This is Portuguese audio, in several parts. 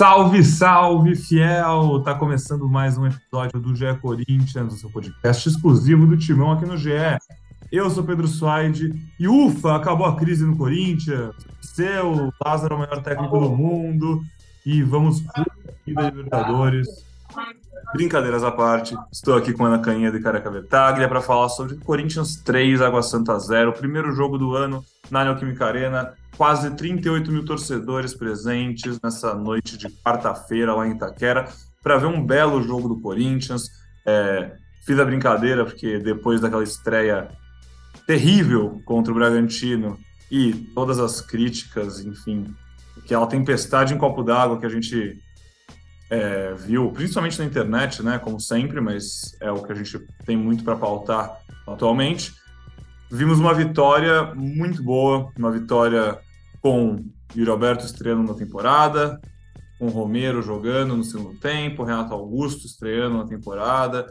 Salve, salve, fiel! Tá começando mais um episódio do GE Corinthians, o seu podcast exclusivo do Timão aqui no GE. Eu sou Pedro Suaide e ufa, acabou a crise no Corinthians. Seu Lázaro é o maior técnico do mundo e vamos da Libertadores. Brincadeiras à parte, estou aqui com Ana Canheda e Careca Vertaglia para falar sobre Corinthians 3, Água Santa 0, primeiro jogo do ano na Neoquímica Arena quase 38 mil torcedores presentes nessa noite de quarta-feira lá em Itaquera para ver um belo jogo do Corinthians. É, fiz a brincadeira porque depois daquela estreia terrível contra o Bragantino e todas as críticas, enfim, aquela tempestade em copo d'água que a gente é, viu, principalmente na internet, né, como sempre, mas é o que a gente tem muito para pautar atualmente. Vimos uma vitória muito boa, uma vitória com Yuri Alberto estreando na temporada, com Romero jogando no segundo tempo, Renato Augusto estreando na temporada,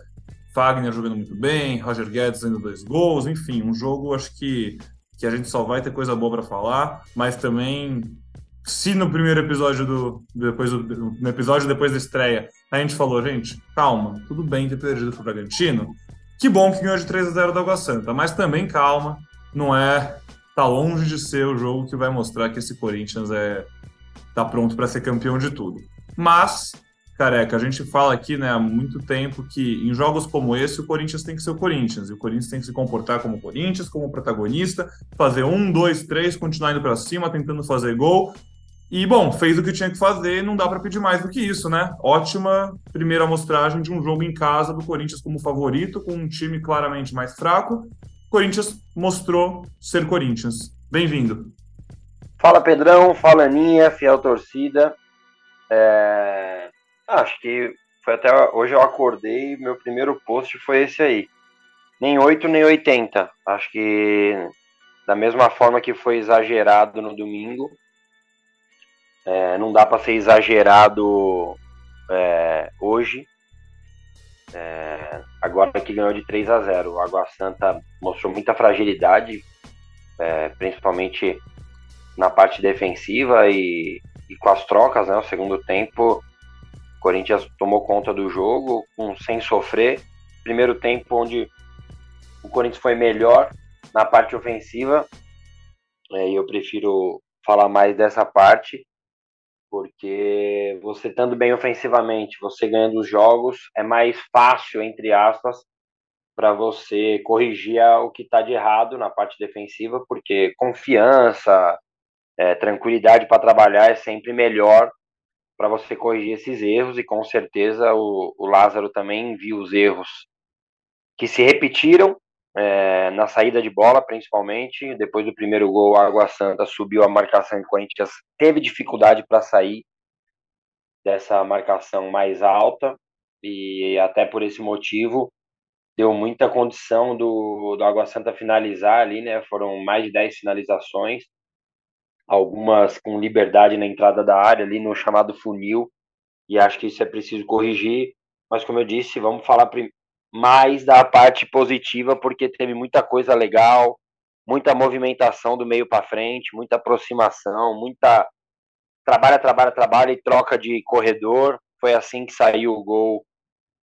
Fagner jogando muito bem, Roger Guedes fazendo dois gols, enfim, um jogo acho que, que a gente só vai ter coisa boa para falar, mas também se no primeiro episódio do depois do, no episódio depois da estreia a gente falou, gente, calma, tudo bem ter perdido pro Bragantino, que bom que ganhou de 3 a 0 da Água Santa, mas também calma, não é tá longe de ser o jogo que vai mostrar que esse Corinthians é tá pronto para ser campeão de tudo. Mas, careca, a gente fala aqui, né, há muito tempo que em jogos como esse o Corinthians tem que ser o Corinthians e o Corinthians tem que se comportar como Corinthians, como protagonista, fazer um, dois, três, continuar indo para cima, tentando fazer gol. E bom, fez o que tinha que fazer, não dá para pedir mais do que isso, né? Ótima primeira amostragem de um jogo em casa do Corinthians como favorito, com um time claramente mais fraco Corinthians mostrou ser Corinthians. Bem-vindo. Fala Pedrão, fala Aninha, fiel torcida. É... Acho que foi até hoje eu acordei, meu primeiro post foi esse aí. Nem 8 nem 80. Acho que da mesma forma que foi exagerado no domingo, é, não dá para ser exagerado é, hoje. É, agora que ganhou de 3 a 0. O Água Santa mostrou muita fragilidade, é, principalmente na parte defensiva e, e, com as trocas, né? O segundo tempo, o Corinthians tomou conta do jogo sem sofrer. Primeiro tempo onde o Corinthians foi melhor na parte ofensiva, é, e eu prefiro falar mais dessa parte porque você estando bem ofensivamente, você ganhando os jogos, é mais fácil, entre aspas, para você corrigir o que está de errado na parte defensiva, porque confiança, é, tranquilidade para trabalhar é sempre melhor para você corrigir esses erros, e com certeza o, o Lázaro também viu os erros que se repetiram é, na saída de bola, principalmente. Depois do primeiro gol, a Água Santa subiu a marcação e o Corinthians teve dificuldade para sair dessa marcação mais alta e até por esse motivo deu muita condição do, do Água Santa finalizar ali, né? Foram mais de 10 finalizações, algumas com liberdade na entrada da área, ali no chamado funil, e acho que isso é preciso corrigir. Mas, como eu disse, vamos falar mais da parte positiva, porque teve muita coisa legal, muita movimentação do meio para frente, muita aproximação, muita trabalha, trabalha, trabalha e troca de corredor. Foi assim que saiu o gol,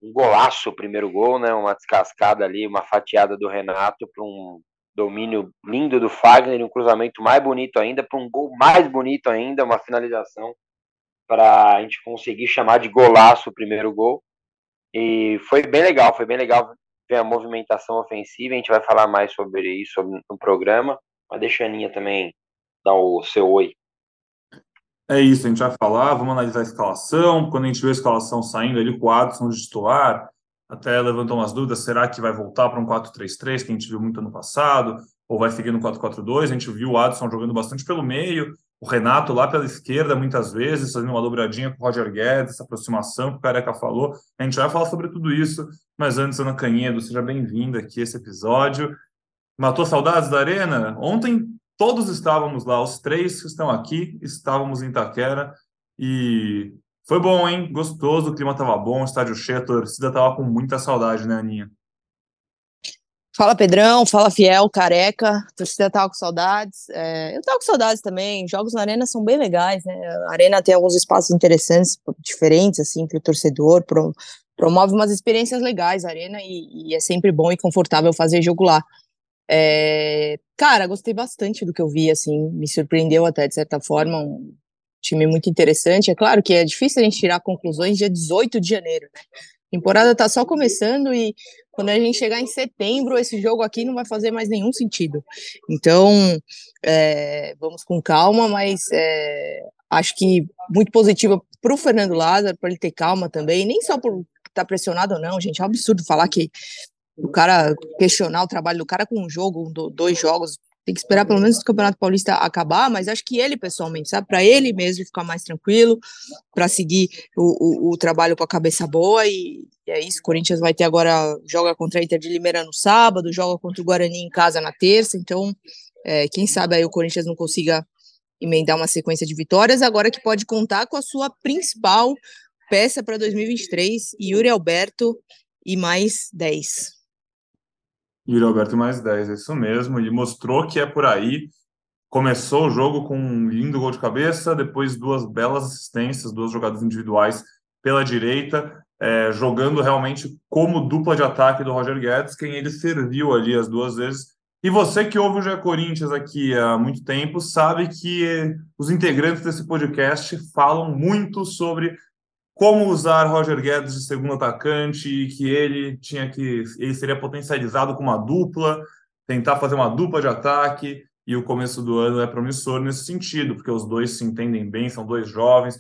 um golaço, o primeiro gol, né? Uma descascada ali, uma fatiada do Renato para um domínio lindo do Fagner, um cruzamento mais bonito ainda, para um gol mais bonito ainda, uma finalização para a gente conseguir chamar de golaço o primeiro gol. E foi bem legal, foi bem legal ver a movimentação ofensiva. A gente vai falar mais sobre isso no programa. Mas deixa a Aninha também dar o seu oi. É isso, a gente vai falar, vamos analisar a escalação. Quando a gente vê a escalação saindo ali o Adson de titular, até levantou umas dúvidas: será que vai voltar para um 4-3-3, que a gente viu muito ano passado, ou vai seguir no 4-4-2? A gente viu o Adson jogando bastante pelo meio, o Renato lá pela esquerda, muitas vezes, fazendo uma dobradinha com o Roger Guedes, essa aproximação que o Careca falou. A gente vai falar sobre tudo isso, mas antes, Ana Canhedo, seja bem-vinda aqui a esse episódio. Matou saudades da Arena? Ontem todos estávamos lá, os três que estão aqui, estávamos em Itaquera e foi bom, hein? Gostoso, o clima estava bom, o estádio cheio, a torcida estava com muita saudade, né, Aninha? Fala Pedrão, fala Fiel, Careca, torcida tava com saudades. É, eu tava com saudades também. Jogos na Arena são bem legais, né? A Arena tem alguns espaços interessantes, diferentes, assim, para o torcedor, pro, promove umas experiências legais a Arena e, e, é sempre bom e confortável fazer jogo lá. É, cara, gostei bastante do que eu vi, assim, me surpreendeu até de certa forma. Um time muito interessante. É claro que é difícil a gente tirar conclusões dia 18 de janeiro, né? Temporada tá só começando e quando a gente chegar em setembro, esse jogo aqui não vai fazer mais nenhum sentido. Então, é, vamos com calma, mas é, acho que muito positiva para o Fernando Lázaro, para ele ter calma também, nem só por estar tá pressionado ou não, gente. É um absurdo falar que o cara questionar o trabalho do cara com um jogo, dois jogos, tem que esperar pelo menos o Campeonato Paulista acabar, mas acho que ele pessoalmente, sabe, para ele mesmo ficar mais tranquilo, para seguir o, o, o, trabalho com a cabeça boa e, e, é isso. O Corinthians vai ter agora joga contra a Inter de Limeira no sábado, joga contra o Guarani em casa na terça, então é, quem sabe aí o Corinthians não consiga emendar uma sequência de vitórias, agora que pode contar com a sua principal peça para 2023, Yuri Alberto e mais 10. Yuri Alberto mais 10, é isso mesmo. Ele mostrou que é por aí. Começou o jogo com um lindo gol de cabeça, depois duas belas assistências, duas jogadas individuais pela direita, é, jogando realmente como dupla de ataque do Roger Guedes, quem ele serviu ali as duas vezes. E você que ouve o GE Corinthians aqui há muito tempo, sabe que os integrantes desse podcast falam muito sobre como usar Roger Guedes de segundo atacante e que ele tinha que ele seria potencializado com uma dupla, tentar fazer uma dupla de ataque e o começo do ano é promissor nesse sentido, porque os dois se entendem bem, são dois jovens,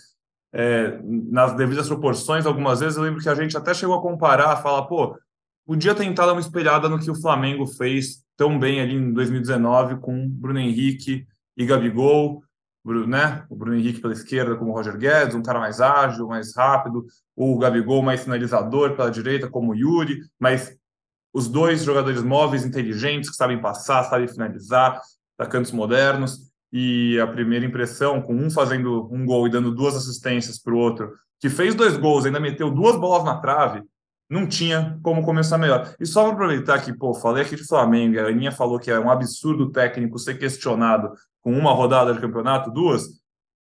é, nas devidas proporções, algumas vezes eu lembro que a gente até chegou a comparar, falar, pô, podia tentar dar uma espelhada no que o Flamengo fez tão bem ali em 2019 com Bruno Henrique e Gabigol, né? O Bruno Henrique pela esquerda, como o Roger Guedes, um cara mais ágil, mais rápido, o Gabigol mais finalizador pela direita, como o Yuri, mas os dois jogadores móveis, inteligentes, que sabem passar, sabem finalizar, atacantes modernos. E a primeira impressão, com um fazendo um gol e dando duas assistências para o outro, que fez dois gols, ainda meteu duas bolas na trave, não tinha como começar melhor. E só para aproveitar que, pô, falei aqui de Flamengo, a Aninha falou que é um absurdo técnico ser questionado com uma rodada de campeonato, duas.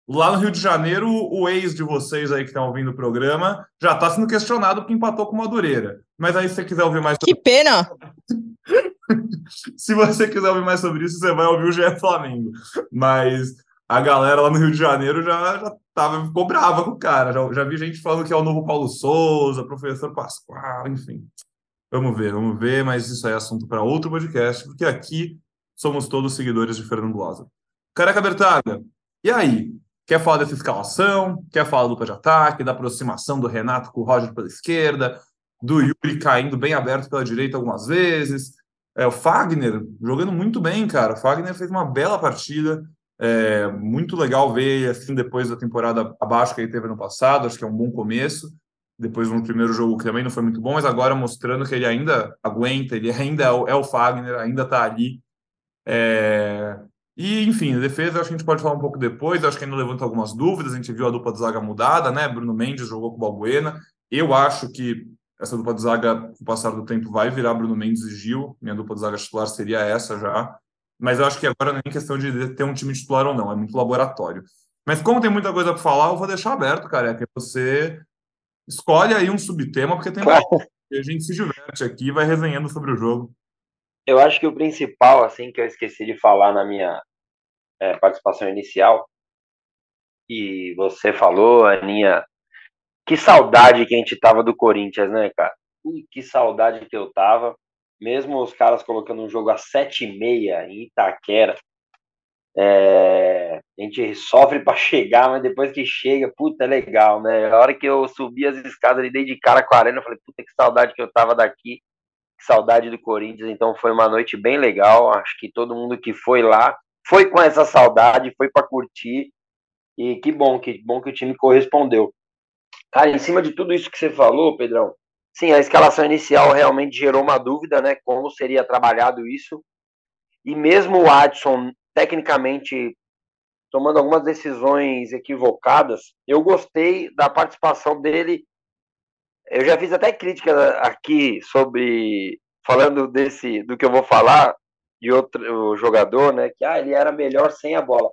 Lá no Rio de Janeiro, o ex de vocês aí que estão ouvindo o programa já está sendo questionado porque empatou com Madureira. Mas aí, se você quiser ouvir mais sobre... Que pena! se você quiser ouvir mais sobre isso, você vai ouvir o GE Flamengo. Mas a galera lá no Rio de Janeiro já, já tava, ficou brava com o cara. Já, já vi gente falando que é o novo Paulo Souza, professor Pascoal, enfim. Vamos ver, vamos ver, mas isso é assunto para outro podcast, porque aqui somos todos seguidores de Fernando Lázaro. Careca Bertaga, e aí? Quer falar dessa escalação? Quer falar da dupla de ataque, da aproximação do Renato com o Roger pela esquerda, do Yuri caindo bem aberto pela direita algumas vezes? É, o Fagner jogando muito bem, cara. O Fagner fez uma bela partida. É muito legal ver assim depois da temporada abaixo que ele teve no passado. Acho que é um bom começo. Depois no primeiro jogo que também não foi muito bom, mas agora mostrando que ele ainda aguenta, ele ainda é o, é o Fagner, ainda está ali. É, e, enfim, a defesa acho que a gente pode falar um pouco depois, acho que ainda levanta algumas dúvidas, a gente viu a dupla de zaga mudada, né? Bruno Mendes jogou com o Balbuena. Eu acho que essa dupla de zaga, com o passar do tempo, vai virar Bruno Mendes e Gil. Minha dupla de zaga titular seria essa já. Mas eu acho que agora não é questão de ter um time titular ou não, é muito laboratório. Mas como tem muita coisa para falar, eu vou deixar aberto, cara. É que você escolhe aí um subtema, porque tem claro. a gente se diverte aqui e vai resenhando sobre o jogo. Eu acho que o principal, assim, que eu esqueci de falar na minha é, participação inicial, e você falou, Aninha, que saudade que a gente tava do Corinthians, né, cara? Ui, que saudade que eu tava. Mesmo os caras colocando um jogo às sete e meia em Itaquera, é, a gente sofre para chegar, mas depois que chega, puta, é legal, né? A hora que eu subi as escadas ali, dei de cara com a arena, eu falei, puta, que saudade que eu tava daqui saudade do Corinthians, então foi uma noite bem legal. Acho que todo mundo que foi lá foi com essa saudade, foi para curtir. E que bom, que bom que o time correspondeu. Cara, em cima de tudo isso que você falou, Pedrão, sim, a escalação inicial realmente gerou uma dúvida, né? Como seria trabalhado isso. E mesmo o Adson, tecnicamente, tomando algumas decisões equivocadas, eu gostei da participação dele eu já fiz até crítica aqui sobre falando desse, do que eu vou falar, de outro jogador, né? Que ah, ele era melhor sem a bola.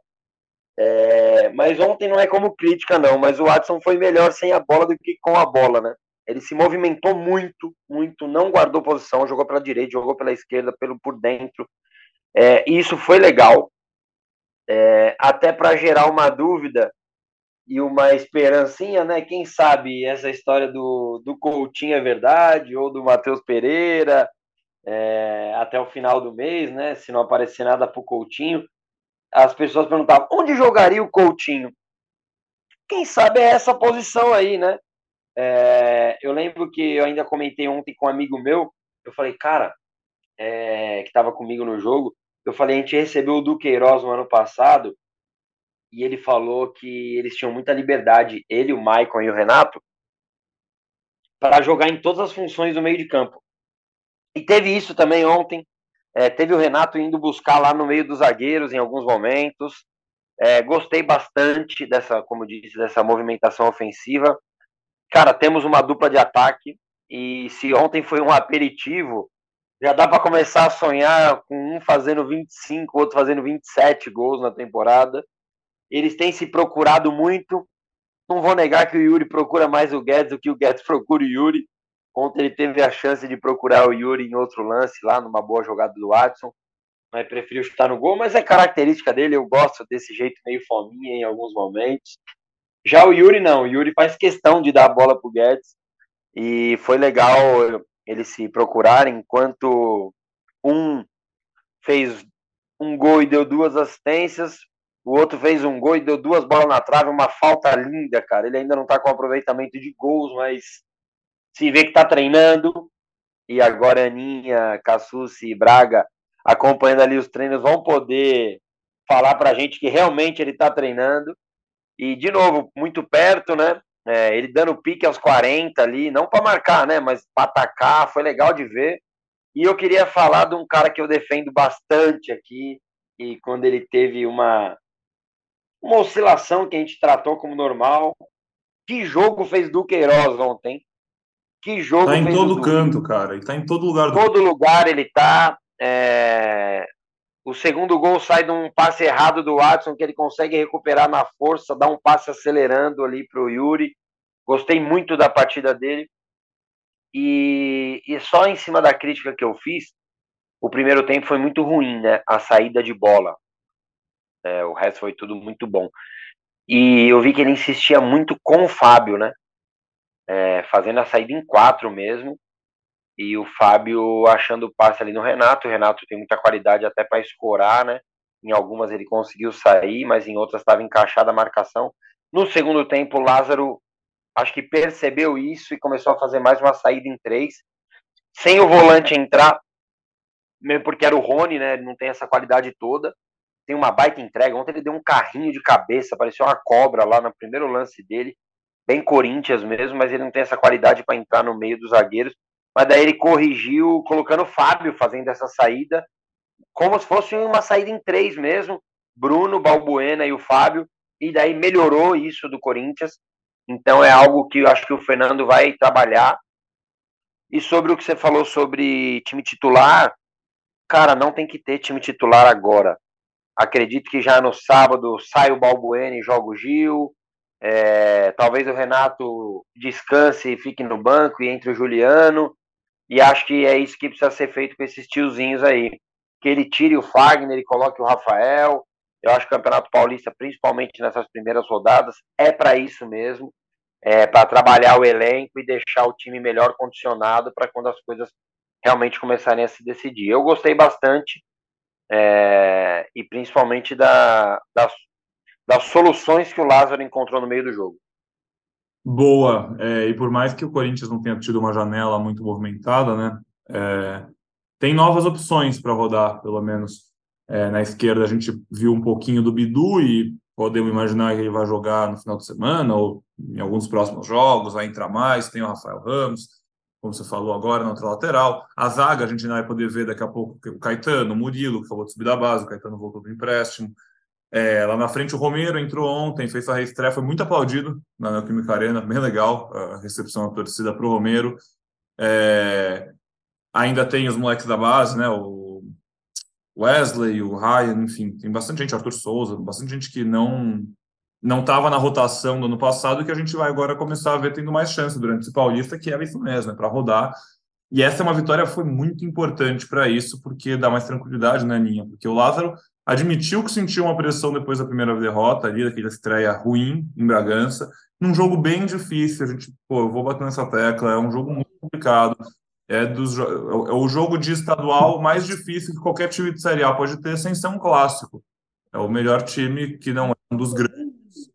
É, mas ontem não é como crítica, não, mas o Watson foi melhor sem a bola do que com a bola, né? Ele se movimentou muito, muito, não guardou posição, jogou pela direita, jogou pela esquerda, pelo por dentro. É, isso foi legal, é, até para gerar uma dúvida e uma esperancinha, né? Quem sabe essa história do, do Coutinho é verdade, ou do Matheus Pereira, é, até o final do mês, né? Se não aparecer nada para o Coutinho. As pessoas perguntavam onde jogaria o Coutinho? Quem sabe é essa posição aí, né? É, eu lembro que eu ainda comentei ontem com um amigo meu, eu falei, cara, é, que estava comigo no jogo, eu falei, a gente recebeu o Duqueiroz no ano passado e ele falou que eles tinham muita liberdade, ele, o Maicon e o Renato, para jogar em todas as funções do meio de campo. E teve isso também ontem. É, teve o Renato indo buscar lá no meio dos zagueiros em alguns momentos. É, gostei bastante dessa, como disse, dessa movimentação ofensiva. Cara, temos uma dupla de ataque e se ontem foi um aperitivo, já dá para começar a sonhar com um fazendo 25, outro fazendo 27 gols na temporada. Eles têm se procurado muito. Não vou negar que o Yuri procura mais o Guedes do que o Guedes procura o Yuri. Ontem ele teve a chance de procurar o Yuri em outro lance lá, numa boa jogada do Watson, mas preferiu chutar no gol, mas é característica dele, eu gosto desse jeito meio fominha em alguns momentos. Já o Yuri não, o Yuri faz questão de dar a bola pro Guedes e foi legal eles se procurarem, enquanto um fez um gol e deu duas assistências, o outro fez um gol e deu duas bolas na trave, uma falta linda, cara. Ele ainda não tá com aproveitamento de gols, mas se vê que tá treinando. E agora Aninha, Cassucci e Braga acompanhando ali os treinos vão poder falar pra gente que realmente ele tá treinando. E, de novo, muito perto, né? É, ele dando pique aos 40 ali, não para marcar, né? Mas para atacar, foi legal de ver. E eu queria falar de um cara que eu defendo bastante aqui, e quando ele teve uma, uma oscilação que a gente tratou como normal. Que jogo fez Duqueiroz ontem? Que jogo Tá em todo canto, cara. Ele tá em todo lugar. Do... Todo lugar ele tá. É... O segundo gol sai de um passe errado do Watson, que ele consegue recuperar na força, dá um passe acelerando ali para o Yuri. Gostei muito da partida dele. E, e só em cima da crítica que eu fiz, o primeiro tempo foi muito ruim, né? A saída de bola. É, o resto foi tudo muito bom. E eu vi que ele insistia muito com o Fábio, né? É, fazendo a saída em quatro mesmo e o Fábio achando o passe ali no Renato. O Renato tem muita qualidade até para escorar, né? Em algumas ele conseguiu sair, mas em outras estava encaixada a marcação. No segundo tempo, o Lázaro acho que percebeu isso e começou a fazer mais uma saída em três, sem o volante entrar, mesmo porque era o Rony, né? Ele não tem essa qualidade toda. Tem uma baita entrega. Ontem ele deu um carrinho de cabeça, parecia uma cobra lá no primeiro lance dele, bem Corinthians mesmo, mas ele não tem essa qualidade para entrar no meio dos zagueiros mas daí ele corrigiu colocando o Fábio fazendo essa saída, como se fosse uma saída em três mesmo, Bruno, Balbuena e o Fábio, e daí melhorou isso do Corinthians. Então é algo que eu acho que o Fernando vai trabalhar. E sobre o que você falou sobre time titular, cara, não tem que ter time titular agora. Acredito que já no sábado sai o Balbuena e joga o Gil. É, talvez o Renato descanse e fique no banco e entre o Juliano. E acho que é isso que precisa ser feito com esses tiozinhos aí. Que ele tire o Fagner e coloque o Rafael. Eu acho que o Campeonato Paulista, principalmente nessas primeiras rodadas, é para isso mesmo. É para trabalhar o elenco e deixar o time melhor condicionado para quando as coisas realmente começarem a se decidir. Eu gostei bastante, é, e principalmente da, das, das soluções que o Lázaro encontrou no meio do jogo. Boa. É, e por mais que o Corinthians não tenha tido uma janela muito movimentada, né? É, tem novas opções para rodar, pelo menos. É, na esquerda a gente viu um pouquinho do Bidu e podemos imaginar que ele vai jogar no final de semana ou em alguns próximos jogos, vai entrar mais. Tem o Rafael Ramos, como você falou agora, na outra lateral. A zaga a gente vai poder ver daqui a pouco o Caetano, o Murilo, que acabou de subir da base, o Caetano voltou do empréstimo. É, lá na frente, o Romero entrou ontem, fez a reestreia, foi muito aplaudido na Neoquímica Arena, bem legal a recepção da torcida para o Romero. É, ainda tem os moleques da base, né? O Wesley, o Ryan, enfim, tem bastante gente, Arthur Souza, bastante gente que não não estava na rotação do ano passado que a gente vai agora começar a ver tendo mais chance durante esse Paulista, que era isso mesmo, né, para rodar. E essa é uma vitória foi muito importante para isso, porque dá mais tranquilidade, né, Ninha? Porque o Lázaro admitiu que sentiu uma pressão depois da primeira derrota ali, daquela estreia ruim em Bragança, num jogo bem difícil. A gente, pô, eu vou bater nessa tecla, é um jogo muito complicado. É, dos, é o jogo de estadual mais difícil que qualquer time de Série A pode ter sem ser um clássico. É o melhor time que não é um dos grandes.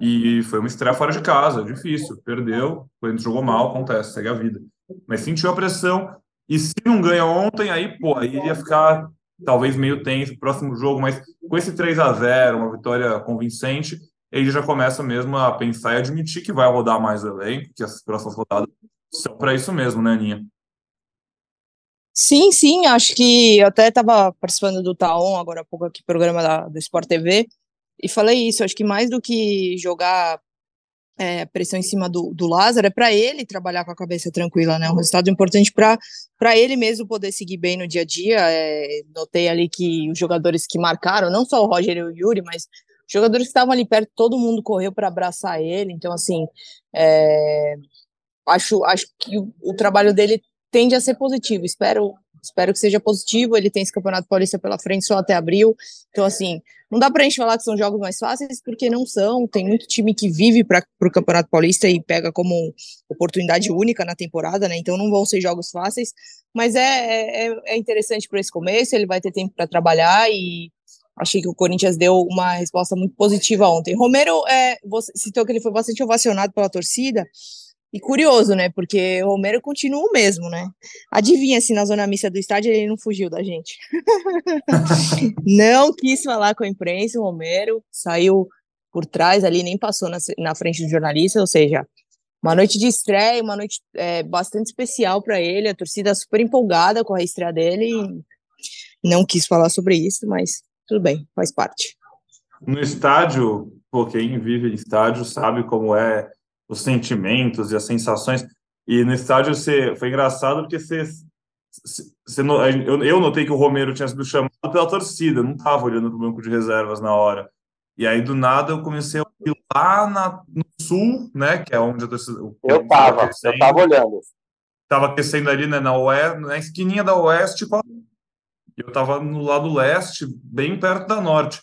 E foi uma estreia fora de casa, difícil. Perdeu, quando jogou mal, acontece, segue a vida. Mas sentiu a pressão. E se não ganha ontem, aí, pô, aí iria ficar talvez meio tenso próximo jogo, mas com esse 3 a 0 uma vitória convincente, ele já começa mesmo a pensar e admitir que vai rodar mais o elenco, que as próximas rodadas são para isso mesmo, né, Aninha? Sim, sim, acho que eu até estava participando do Taon agora há pouco aqui, programa da, do Sport TV, e falei isso, acho que mais do que jogar é, pressão em cima do, do Lázaro, é para ele trabalhar com a cabeça tranquila, né? Um resultado importante para ele mesmo poder seguir bem no dia a dia. É, notei ali que os jogadores que marcaram, não só o Roger e o Yuri, mas os jogadores que estavam ali perto, todo mundo correu para abraçar ele. Então, assim, é, acho, acho que o, o trabalho dele tende a ser positivo. Espero Espero que seja positivo. Ele tem esse Campeonato Paulista pela frente só até abril. Então, assim, não dá para a gente falar que são jogos mais fáceis, porque não são. Tem muito time que vive para o Campeonato Paulista e pega como oportunidade única na temporada, né? Então, não vão ser jogos fáceis. Mas é, é, é interessante para esse começo. Ele vai ter tempo para trabalhar e achei que o Corinthians deu uma resposta muito positiva ontem. Romero é, citou que ele foi bastante ovacionado pela torcida. E curioso, né? Porque o Romero continua o mesmo, né? Adivinha se na zona mista do estádio ele não fugiu da gente. não quis falar com a imprensa, o Romero saiu por trás ali, nem passou na, na frente do jornalista, ou seja, uma noite de estreia, uma noite é, bastante especial para ele, a torcida super empolgada com a estreia dele. não quis falar sobre isso, mas tudo bem, faz parte. No estádio, pô, quem vive em estádio sabe como é os sentimentos e as sensações. E no estádio você, foi engraçado porque você, você, eu, eu notei que o Romero tinha sido chamado pela torcida, não estava olhando para o banco de reservas na hora. E aí, do nada, eu comecei a ir lá na, no sul, né, que é onde a torcida... Eu estava, eu estava olhando. Estava aquecendo ali né, na, oeste, na esquininha da oeste, eu estava no lado leste, bem perto da norte.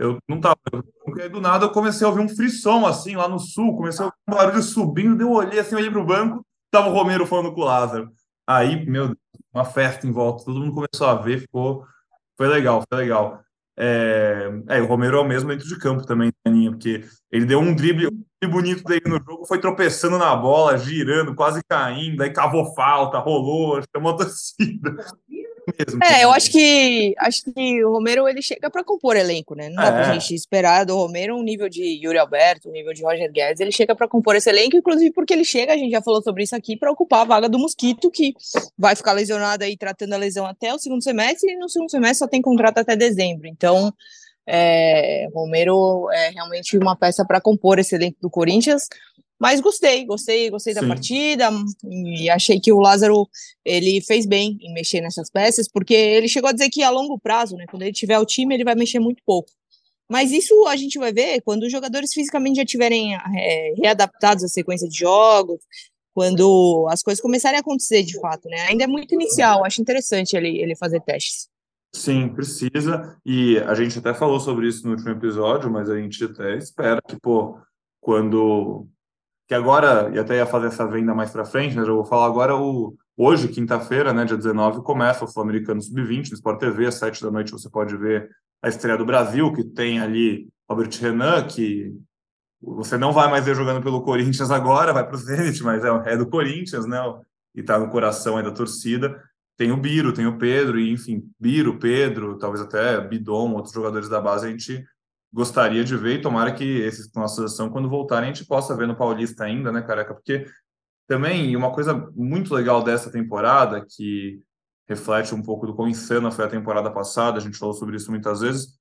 Eu não estava porque do nada eu comecei a ouvir um frisson assim lá no sul, comecei a ouvir um barulho subindo, eu olhei assim, olhei pro banco, tava o Romero falando com o Lázaro. Aí, meu Deus, uma festa em volta, todo mundo começou a ver, ficou. Foi legal, foi legal. É, é o Romero é o mesmo dentro de campo também, Aninha, porque ele deu um drible, um drible bonito dele no jogo, foi tropeçando na bola, girando, quase caindo, aí cavou falta, rolou, chamou a torcida mesmo. É, eu acho que acho que o Romero ele chega para compor elenco, né? Não dá é. pra gente esperar do Romero um nível de Yuri Alberto, um nível de Roger Guedes. Ele chega para compor esse elenco, inclusive porque ele chega, a gente já falou sobre isso aqui, para ocupar a vaga do Mosquito, que vai ficar lesionado aí tratando a lesão até o segundo semestre, e no segundo semestre só tem contrato até dezembro. Então, é, Romero é realmente uma peça para compor esse elenco do Corinthians. Mas gostei, gostei, gostei da Sim. partida e achei que o Lázaro ele fez bem em mexer nessas peças, porque ele chegou a dizer que a longo prazo, né, quando ele tiver o time, ele vai mexer muito pouco. Mas isso a gente vai ver quando os jogadores fisicamente já tiverem é, readaptados à sequência de jogos, quando as coisas começarem a acontecer de fato, né? Ainda é muito inicial, acho interessante ele, ele fazer testes. Sim, precisa. E a gente até falou sobre isso no último episódio, mas a gente até espera que, pô, quando que agora, e até ia fazer essa venda mais para frente, mas eu vou falar agora, o, hoje, quinta-feira, né, dia 19, começa o Sul-Americano Sub-20 no Sport TV, às 7 da noite você pode ver a estreia do Brasil, que tem ali Robert Renan, que você não vai mais ver jogando pelo Corinthians agora, vai para o Zenit, mas é, é, do Corinthians, né, e está no coração aí da torcida. Tem o Biro, tem o Pedro, e enfim, Biro, Pedro, talvez até Bidon, outros jogadores da base, a gente gostaria de ver e tomara que esses com a seleção, quando voltarem, a gente possa ver no Paulista ainda, né, careca? Porque também uma coisa muito legal dessa temporada, que reflete um pouco do quão insana foi a temporada passada, a gente falou sobre isso muitas vezes,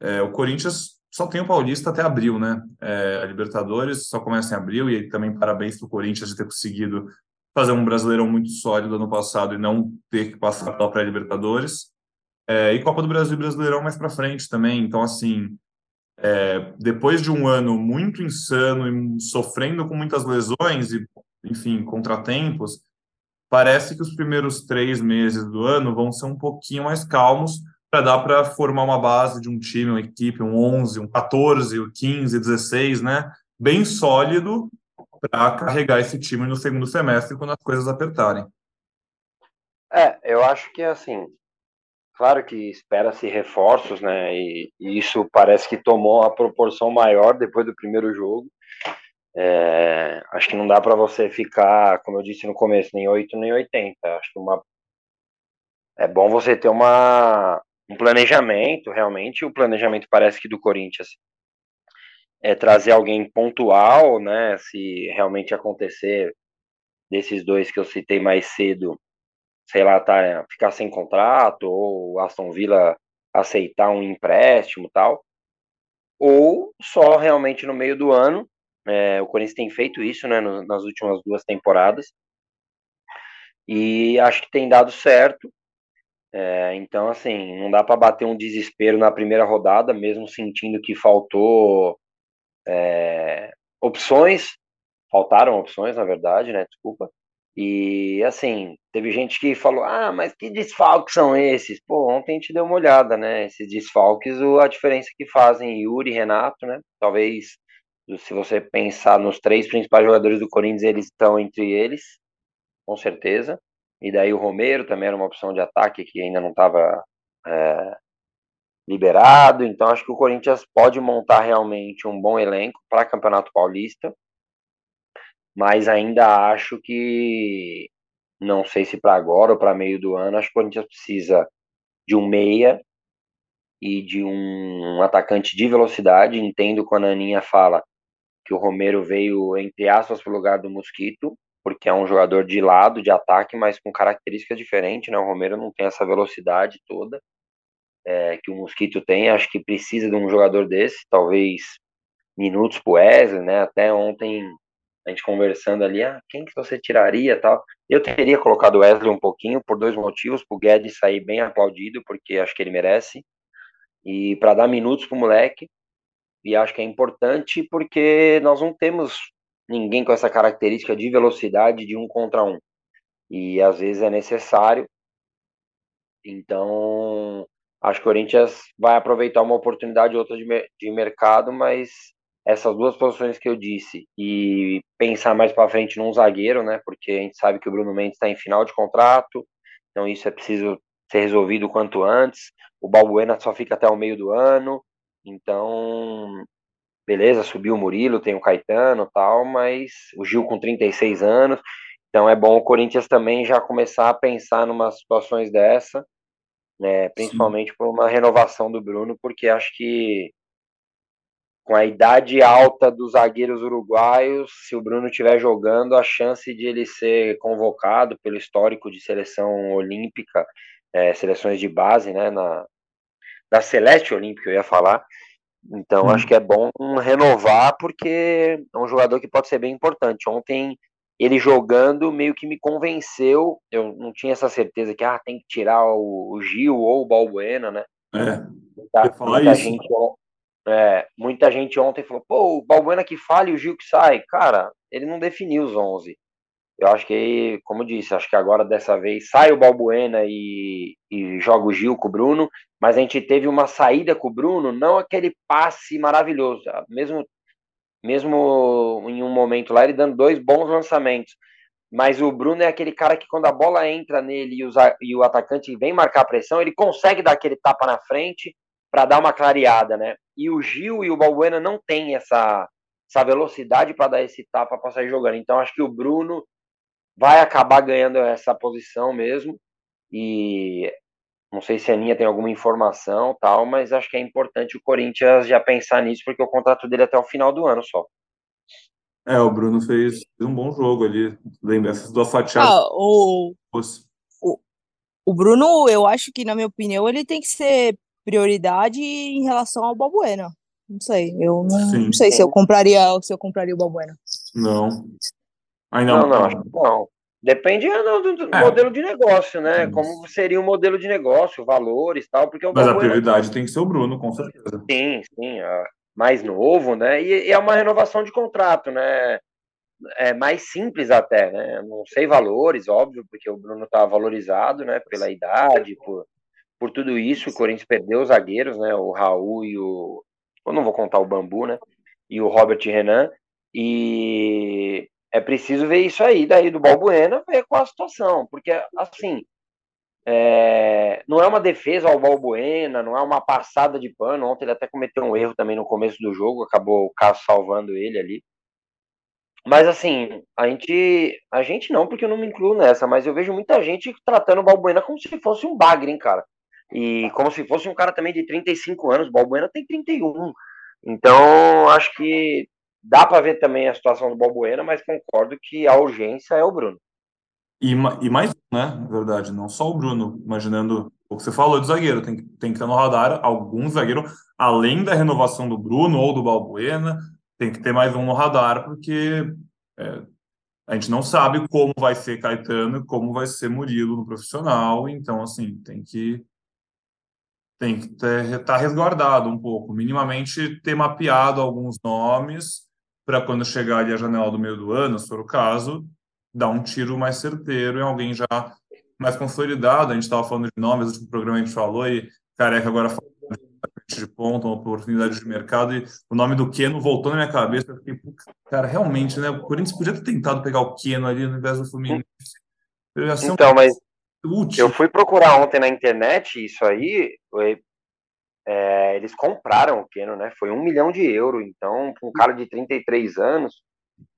é, o Corinthians só tem o Paulista até abril, né? É, a Libertadores só começa em abril, e também parabéns para o Corinthians de ter conseguido fazer um brasileirão muito sólido ano passado e não ter que passar pela pré-Libertadores. É, e Copa do Brasil e Brasileirão mais para frente também. Então, assim, é, depois de um ano muito insano e sofrendo com muitas lesões e, enfim, contratempos, parece que os primeiros três meses do ano vão ser um pouquinho mais calmos para dar para formar uma base de um time, uma equipe, um 11, um 14, um 15, 16, né? Bem sólido para carregar esse time no segundo semestre quando as coisas apertarem. É, eu acho que assim, claro que espera-se reforços, né? E, e, isso parece que tomou a proporção maior depois do primeiro jogo. É, acho que não dá para você ficar, como eu disse no começo, nem 8 nem 80. Acho que uma é bom você ter uma um planejamento, realmente. O planejamento parece que do Corinthians é trazer alguém pontual, né? Se realmente acontecer desses dois que eu citei mais cedo, sei lá, tá, ficar sem contrato, ou Aston Villa aceitar um empréstimo tal, ou só realmente no meio do ano. É, o Corinthians tem feito isso né, no, nas últimas duas temporadas. E acho que tem dado certo. É, então, assim, não dá para bater um desespero na primeira rodada, mesmo sentindo que faltou é, opções, faltaram opções, na verdade, né? Desculpa. E assim, teve gente que falou: ah, mas que desfalques são esses? Pô, ontem a gente deu uma olhada, né? Esses desfalques, a diferença que fazem Yuri e Renato, né? Talvez, se você pensar nos três principais jogadores do Corinthians, eles estão entre eles, com certeza. E daí o Romero também era uma opção de ataque que ainda não estava é, liberado. Então acho que o Corinthians pode montar realmente um bom elenco para Campeonato Paulista, mas ainda acho que não sei se para agora ou para meio do ano, acho que o Corinthians precisa de um meia e de um atacante de velocidade. Entendo quando a Aninha fala que o Romero veio, entre aspas, para o lugar do Mosquito, porque é um jogador de lado, de ataque, mas com características diferentes, né? O Romero não tem essa velocidade toda é, que o Mosquito tem. Acho que precisa de um jogador desse, talvez minutos pro Wesley, né? Até ontem a gente conversando ali, ah, quem que você tiraria tal. Eu teria colocado o Wesley um pouquinho por dois motivos, pro Guedes sair bem aplaudido, porque acho que ele merece, e para dar minutos pro moleque. E acho que é importante porque nós não temos ninguém com essa característica de velocidade de um contra um. E às vezes é necessário. Então, Acho que o Corinthians vai aproveitar uma oportunidade outra de, de mercado, mas essas duas posições que eu disse e pensar mais para frente num zagueiro, né? Porque a gente sabe que o Bruno Mendes está em final de contrato, então isso é preciso ser resolvido o quanto antes. O Balbuena só fica até o meio do ano, então beleza, subiu o Murilo, tem o Caetano tal, mas o Gil com 36 anos, então é bom o Corinthians também já começar a pensar numa situações dessa né? Principalmente Sim. por uma renovação do Bruno, porque acho que com a idade alta dos zagueiros uruguaios, se o Bruno estiver jogando, a chance de ele ser convocado pelo histórico de seleção olímpica, é, seleções de base, né, na, da Celeste Olímpica, eu ia falar. Então, hum. acho que é bom renovar, porque é um jogador que pode ser bem importante. Ontem ele jogando meio que me convenceu. Eu não tinha essa certeza que ah, tem que tirar o, o Gil ou o Balbuena, né? É. Muita, muita gente, é, muita gente ontem falou: pô, o Balbuena que fala e o Gil que sai. Cara, ele não definiu os 11. Eu acho que, como eu disse, acho que agora dessa vez sai o Balbuena e, e joga o Gil com o Bruno, mas a gente teve uma saída com o Bruno, não aquele passe maravilhoso, mesmo mesmo em um momento lá, ele dando dois bons lançamentos. Mas o Bruno é aquele cara que quando a bola entra nele e, e o atacante vem marcar a pressão, ele consegue dar aquele tapa na frente para dar uma clareada, né? E o Gil e o Balbuena não tem essa, essa velocidade para dar esse tapa para sair jogando. Então acho que o Bruno vai acabar ganhando essa posição mesmo. E não sei se a Aninha tem alguma informação tal, mas acho que é importante o Corinthians já pensar nisso, porque o contrato dele é até o final do ano só. É, o Bruno fez um bom jogo ali. Lembra essas duas fatiadas. Ah, o, o, o Bruno, eu acho que, na minha opinião, ele tem que ser prioridade em relação ao Balbuena. Não sei, eu não, não sei se eu compraria se eu compraria o Balbuena. Não. Ainda não, não, não. Depende do, do é. modelo de negócio, né? Sim. Como seria o um modelo de negócio, valores tal, porque o Mas a prioridade tem que ser o Bruno, com certeza. Sim, sim. Mais novo, né? E, e, é uma renovação de contrato, né? É mais simples até, né? Não sei valores, óbvio, porque o Bruno tá valorizado, né? Pela idade, por, por tudo isso. O Corinthians perdeu os zagueiros, né? O Raul e o. Eu não vou contar o Bambu, né? E o Robert Renan. E é preciso ver isso aí, daí do Balbuena, ver qual a situação, porque, assim, é, não é uma defesa ao Balbuena, não é uma passada de pano. Ontem ele até cometeu um erro também no começo do jogo, acabou o caso salvando ele ali. Mas assim, a gente. A gente não, porque eu não me incluo nessa, mas eu vejo muita gente tratando o Balbuena como se fosse um bagre, hein, cara. E como se fosse um cara também de 35 anos. Balbuena tem 31. Então, acho que Dá para ver também a situação do Balbuena, mas concordo que a urgência é o Bruno. E, e mais, né? Verdade, não só o Bruno, imaginando o que você falou de zagueiro, tem, tem que ter no radar algum zagueiro, além da renovação do Bruno ou do Balbuena, tem que ter mais um no radar, porque é, a gente não sabe como vai ser Caetano como vai ser Murilo no profissional, então, assim, tem que tem que estar tá resguardado um pouco, minimamente ter mapeado alguns nomes para quando chegar ali a janela do meio do ano, se for o caso, dar um tiro mais certeiro em alguém já mais consolidado. A gente estava falando de nomes, no último programa a gente falou, e Careca agora falou de ponta, uma oportunidade de mercado, e o nome do Keno voltou na minha cabeça. Eu fiquei, cara, realmente, né? O Corinthians podia ter tentado pegar o Keno ali no invés do Fluminense. Então, um... mas útil. eu fui procurar ontem na internet isso aí, é, eles compraram o Keno, né? Foi um milhão de euros. Então, um cara de 33 anos.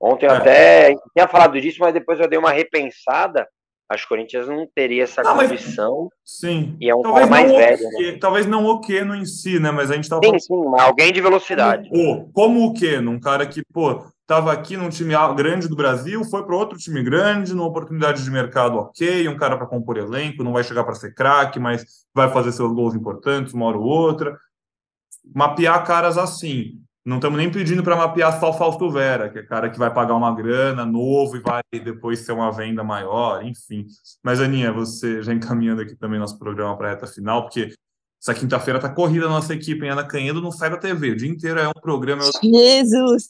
Ontem eu é. até tinha falado disso, mas depois eu dei uma repensada. Acho que o Corinthians não teria essa não, condição. sim. E é um talvez cara mais velho. Né? Talvez não o Keno em si, né? Mas a gente tava sim, falando... sim, alguém de velocidade. Como, como o Keno, um cara que, pô, estava aqui num time grande do Brasil, foi para outro time grande, numa oportunidade de mercado ok, um cara para compor elenco, não vai chegar para ser craque, mas vai fazer seus gols importantes uma hora ou outra. Mapear caras assim. Não estamos nem pedindo para mapear só o Fausto Vera, que é cara que vai pagar uma grana novo e vai depois ser uma venda maior, enfim. Mas, Aninha, você já encaminhando aqui também nosso programa para a reta final, porque essa quinta-feira tá corrida a nossa equipe, em Ana Canhedo não sai da TV. O dia inteiro é um programa. Jesus!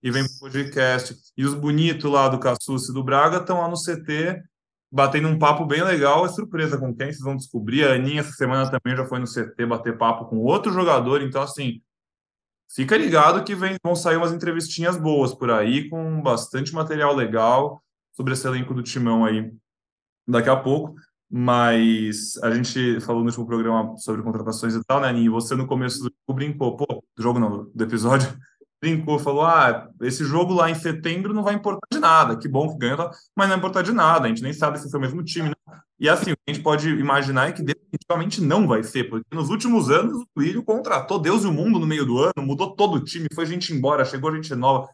E vem pro podcast. E os bonitos lá do Cassucci e do Braga estão lá no CT, batendo um papo bem legal. É surpresa com quem vocês vão descobrir. A Aninha, essa semana, também já foi no CT bater papo com outro jogador. Então, assim, fica ligado que vem, vão sair umas entrevistinhas boas por aí, com bastante material legal sobre esse elenco do Timão aí daqui a pouco mas a gente falou no último programa sobre contratações e tal, né, Aninha? Você no começo do jogo brincou, pô, do jogo não, do episódio, brincou, falou: ah, esse jogo lá em setembro não vai importar de nada, que bom que ganha, mas não vai importar de nada, a gente nem sabe se é o mesmo time. Né? E assim, o que a gente pode imaginar é que definitivamente não vai ser, porque nos últimos anos o Coelho contratou Deus e o mundo no meio do ano, mudou todo o time, foi gente embora, chegou gente nova.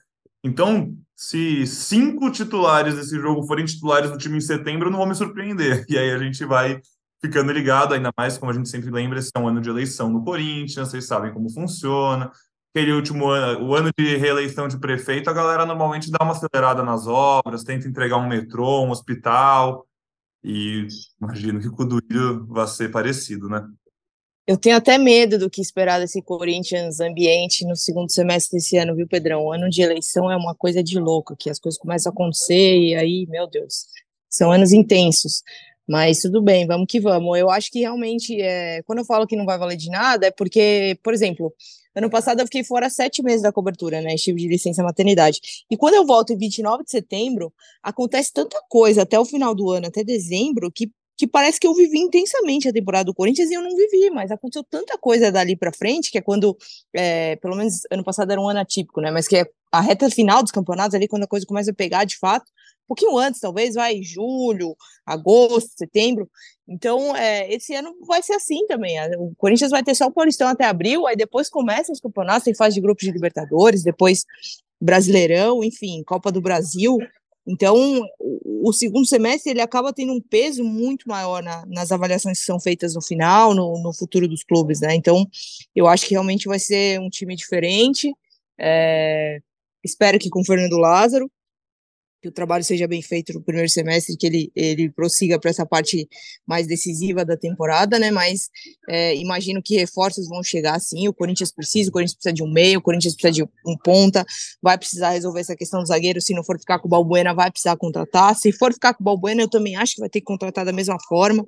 Então, se cinco titulares desse jogo forem titulares do time em setembro, eu não vou me surpreender. E aí a gente vai ficando ligado, ainda mais como a gente sempre lembra, esse é um ano de eleição no Corinthians, vocês sabem como funciona. Aquele último ano, o ano de reeleição de prefeito, a galera normalmente dá uma acelerada nas obras, tenta entregar um metrô, um hospital, e imagino que com o do vai ser parecido, né? Eu tenho até medo do que esperar desse Corinthians ambiente no segundo semestre desse ano, viu, Pedrão? O ano de eleição é uma coisa de louco, que as coisas começam a acontecer e aí, meu Deus, são anos intensos. Mas tudo bem, vamos que vamos. Eu acho que realmente, é, quando eu falo que não vai valer de nada, é porque, por exemplo, ano passado eu fiquei fora sete meses da cobertura, né? Estive de licença maternidade. E quando eu volto em 29 de setembro, acontece tanta coisa até o final do ano, até dezembro, que que parece que eu vivi intensamente a temporada do Corinthians e eu não vivi, mas aconteceu tanta coisa dali para frente, que é quando, é, pelo menos ano passado era um ano atípico, né? Mas que é a reta final dos campeonatos ali, quando a coisa começa a pegar de fato, um pouquinho antes, talvez, vai julho, agosto, setembro. Então, é, esse ano vai ser assim também. O Corinthians vai ter só o Paulistão até abril, aí depois começam os campeonatos, tem fase de grupos de Libertadores, depois Brasileirão, enfim, Copa do Brasil. Então, o, segundo semestre ele acaba tendo um peso muito maior na, nas avaliações que são feitas no final, no, no, futuro dos clubes, né? Então, eu acho que realmente vai ser um time diferente. É, espero que com o Fernando Lázaro. Que o trabalho seja bem feito no primeiro semestre, que ele, ele prossiga para essa parte mais decisiva da temporada, né? Mas é, imagino que reforços vão chegar sim. O Corinthians precisa, o Corinthians precisa de um meio, o Corinthians precisa de um ponta, vai precisar resolver essa questão do zagueiro. Se não for ficar com o Balbuena, vai precisar contratar. Se for ficar com o Balbuena, eu também acho que vai ter que contratar da mesma forma.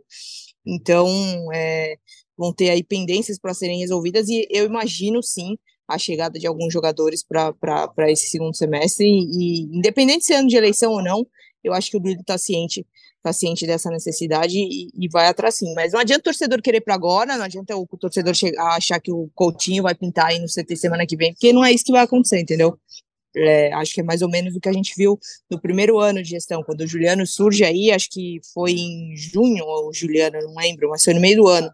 Então, é, vão ter aí pendências para serem resolvidas e eu imagino sim a chegada de alguns jogadores para esse segundo semestre e, e, independente se é ano de eleição ou não, eu acho que o Dudu está ciente tá ciente dessa necessidade e, e, vai atrás sim. Mas não adianta o torcedor querer para agora, não adianta o torcedor chegar, achar que o Coutinho vai pintar aí no CT semana que vem, porque não é isso que vai acontecer, entendeu? É, acho que é mais ou menos o que a gente viu no primeiro ano de gestão, quando o Juliano surge aí, acho que foi em junho, ou Juliano, não lembro, mas foi no meio do ano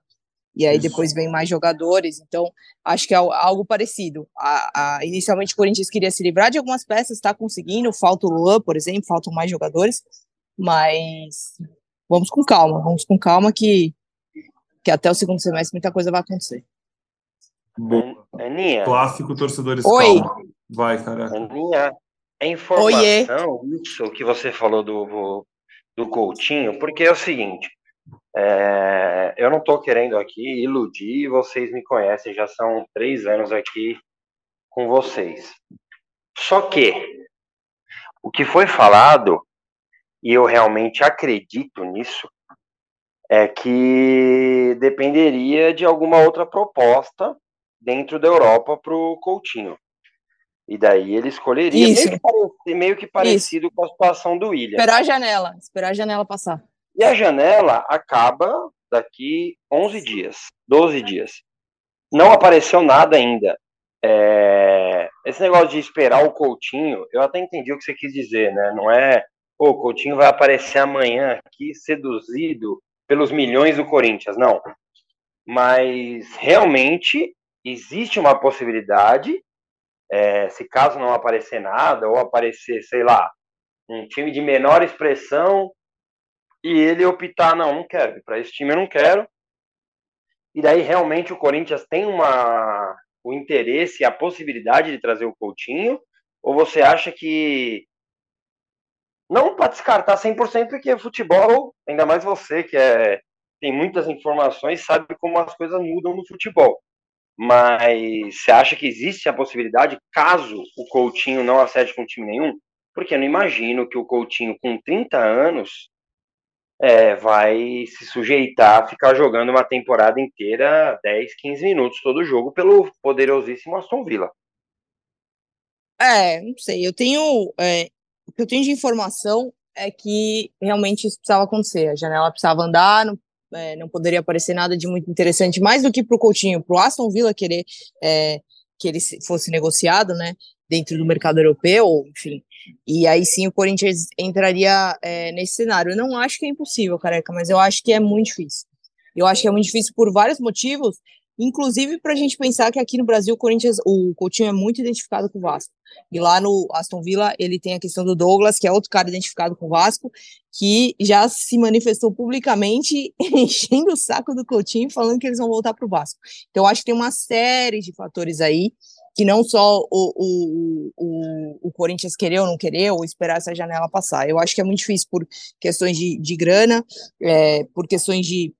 e aí depois vem mais jogadores, então acho que é algo parecido. A, a, inicialmente o Corinthians queria se livrar de algumas peças, está conseguindo, falta o Luan, por exemplo, faltam mais jogadores, mas vamos com calma, vamos com calma que, que até o segundo semestre muita coisa vai acontecer. Bom, Aninha. Clássico torcedores Oi. calma. Vai, cara. Aninha, é informação Oiê. isso que você falou do, do Coutinho, porque é o seguinte, é, eu não estou querendo aqui iludir, vocês me conhecem, já são três anos aqui com vocês. Só que o que foi falado, e eu realmente acredito nisso, é que dependeria de alguma outra proposta dentro da Europa para o Coutinho. E daí ele escolheria meio que, parecido, meio que parecido com a situação do William. Esperar a janela, esperar a janela passar. E a janela acaba daqui 11 dias, 12 dias. Não apareceu nada ainda. É... Esse negócio de esperar o Coutinho, eu até entendi o que você quis dizer, né? Não é, o Coutinho vai aparecer amanhã aqui seduzido pelos milhões do Corinthians, não. Mas realmente existe uma possibilidade, é, se caso não aparecer nada, ou aparecer, sei lá, um time de menor expressão e ele optar, não, não quero, para esse time eu não quero. E daí realmente o Corinthians tem uma o interesse e a possibilidade de trazer o Coutinho? Ou você acha que não para descartar 100% porque futebol, ainda mais você que é tem muitas informações, sabe como as coisas mudam no futebol. Mas você acha que existe a possibilidade, caso o Coutinho não acerte com time nenhum? Porque eu não imagino que o Coutinho, com 30 anos, é, vai se sujeitar a ficar jogando uma temporada inteira 10, 15 minutos todo jogo pelo poderosíssimo Aston Villa. É, não sei, eu tenho. É, o que eu tenho de informação é que realmente isso precisava acontecer. A janela precisava andar, não, é, não poderia aparecer nada de muito interessante, mais do que para o Coutinho, para o Aston Villa querer é, que ele fosse negociado, né? Dentro do mercado europeu, enfim, e aí sim o Corinthians entraria é, nesse cenário. Eu não acho que é impossível, careca, mas eu acho que é muito difícil. Eu acho que é muito difícil por vários motivos, inclusive para a gente pensar que aqui no Brasil o Corinthians, o Coutinho é muito identificado com o Vasco. E lá no Aston Villa ele tem a questão do Douglas, que é outro cara identificado com o Vasco, que já se manifestou publicamente enchendo o saco do Coutinho, falando que eles vão voltar para o Vasco. Então eu acho que tem uma série de fatores aí que não só o, o, o, o, Corinthians querer ou não querer, ou esperar essa janela passar. Eu acho que é muito difícil por questões de, de grana, é, por questões de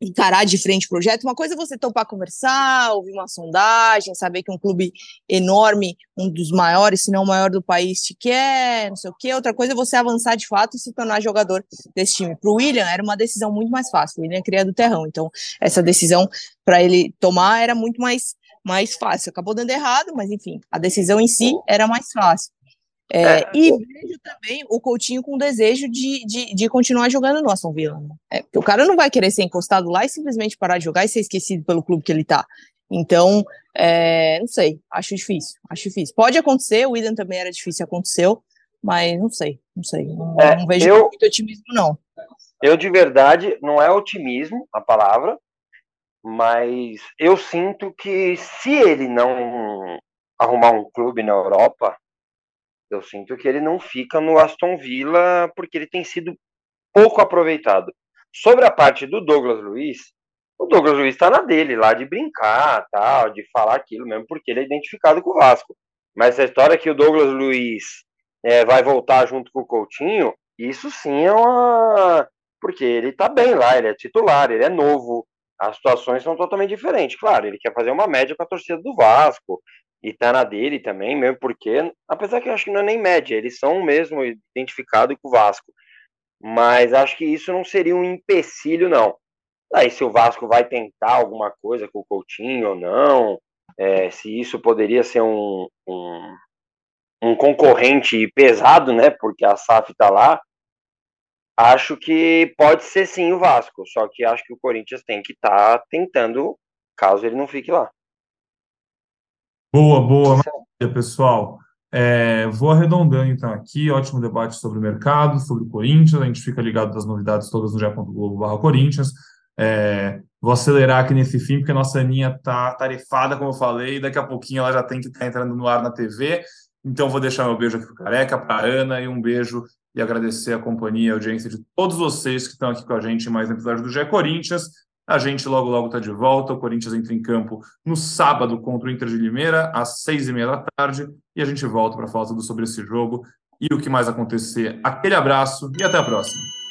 encarar de frente o projeto. Uma coisa é você topar conversar, ouvir uma sondagem, saber que um clube enorme, um dos maiores, se não o maior do país, te quer, não sei o quê. Outra coisa é você avançar de fato e se tornar jogador desse time. Para o William era uma decisão muito mais fácil. O William é criado do terrão, então essa decisão para ele tomar era muito mais mais fácil. Acabou dando errado, mas enfim, a decisão em si era mais fácil. É, é, e vejo também o Coutinho com desejo de, de, de continuar jogando no Aston Villa. Né? É, o cara não vai querer ser encostado lá e simplesmente parar de jogar e ser esquecido pelo clube que ele tá. Então, é, não sei, acho difícil, acho difícil. Pode acontecer, o William também era difícil, aconteceu, mas não sei, não sei. Não, é, não vejo eu, muito otimismo, não. Eu, de verdade, não é otimismo a palavra, mas eu sinto que se ele não arrumar um clube na Europa, eu sinto que ele não fica no Aston Villa porque ele tem sido pouco aproveitado. Sobre a parte do Douglas Luiz, o Douglas Luiz está na dele lá de brincar, tal, de falar aquilo mesmo, porque ele é identificado com o Vasco. Mas essa história que o Douglas Luiz é, vai voltar junto com o Coutinho, isso sim é uma. Porque ele tá bem lá, ele é titular, ele é novo, as situações são totalmente diferentes. Claro, ele quer fazer uma média com a torcida do Vasco, e tá na dele também, mesmo porque, apesar que eu acho que não é nem média, eles são mesmo identificados com o Vasco. Mas acho que isso não seria um empecilho, não. Aí se o Vasco vai tentar alguma coisa com o Coutinho ou não, é, se isso poderia ser um, um, um, concorrente pesado, né? Porque a SAF tá lá. Acho que pode ser sim o Vasco, só que acho que o Corinthians tem que estar tá tentando, caso ele não fique lá. Boa, boa, maravilha, pessoal. É, vou arredondando então aqui, ótimo debate sobre o mercado, sobre o Corinthians, a gente fica ligado das novidades todas no ge.globo Corinthians. É, vou acelerar aqui nesse fim, porque a nossa Aninha tá tarefada, como eu falei, e daqui a pouquinho ela já tem que estar tá entrando no ar na TV. Então vou deixar meu beijo aqui para Careca, para Ana, e um beijo e agradecer a companhia e a audiência de todos vocês que estão aqui com a gente em mais um episódio do GE Corinthians. A gente logo, logo está de volta. O Corinthians entra em campo no sábado contra o Inter de Limeira, às seis e meia da tarde. E a gente volta para falar tudo sobre esse jogo e o que mais acontecer. Aquele abraço e até a próxima.